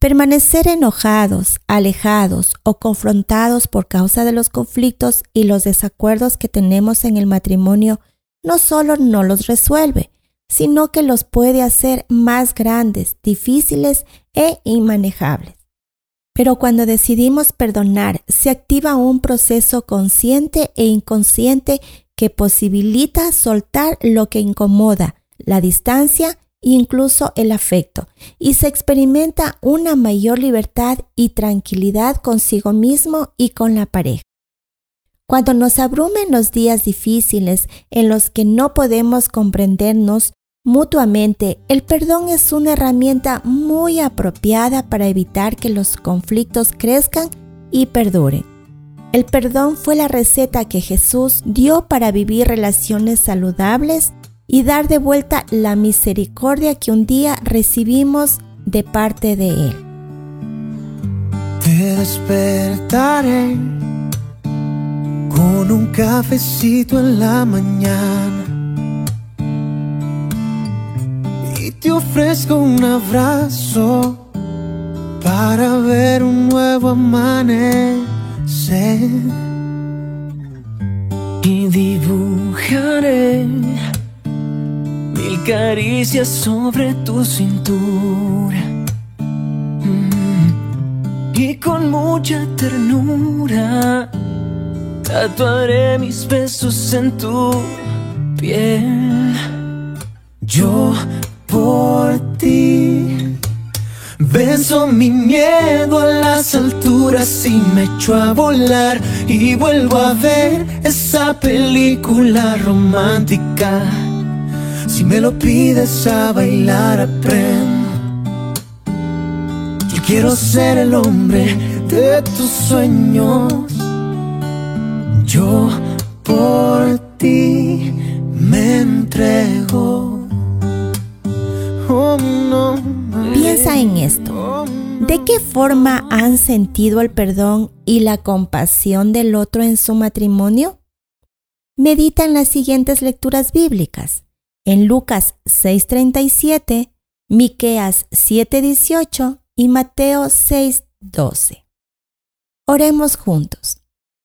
Permanecer enojados, alejados o confrontados por causa de los conflictos y los desacuerdos que tenemos en el matrimonio no solo no los resuelve, sino que los puede hacer más grandes, difíciles e inmanejables. Pero cuando decidimos perdonar, se activa un proceso consciente e inconsciente que posibilita soltar lo que incomoda, la distancia incluso el afecto, y se experimenta una mayor libertad y tranquilidad consigo mismo y con la pareja. Cuando nos abrumen los días difíciles en los que no podemos comprendernos mutuamente, el perdón es una herramienta muy apropiada para evitar que los conflictos crezcan y perduren. El perdón fue la receta que Jesús dio para vivir relaciones saludables y dar de vuelta la misericordia que un día recibimos de parte de Él. Te despertaré con un cafecito en la mañana y te ofrezco un abrazo para ver un nuevo amanecer y dibujaré caricias sobre tu cintura. Mm. Y con mucha ternura tatuaré mis besos en tu piel. Yo por ti Venzo mi miedo a las alturas y me echo a volar y vuelvo a ver esa película romántica si me lo pides a bailar aprendo. Yo quiero ser el hombre de tus sueños. Yo por ti me entrego. Oh, no. Piensa en esto. ¿De qué forma han sentido el perdón y la compasión del otro en su matrimonio? Medita en las siguientes lecturas bíblicas en Lucas 6:37, Miqueas 7:18 y Mateo 6:12. Oremos juntos.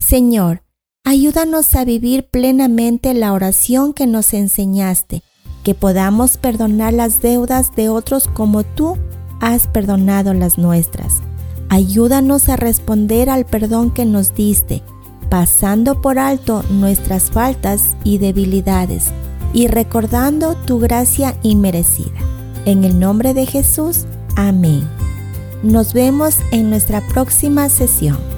Señor, ayúdanos a vivir plenamente la oración que nos enseñaste, que podamos perdonar las deudas de otros como tú has perdonado las nuestras. Ayúdanos a responder al perdón que nos diste, pasando por alto nuestras faltas y debilidades y recordando tu gracia inmerecida. En el nombre de Jesús, amén. Nos vemos en nuestra próxima sesión.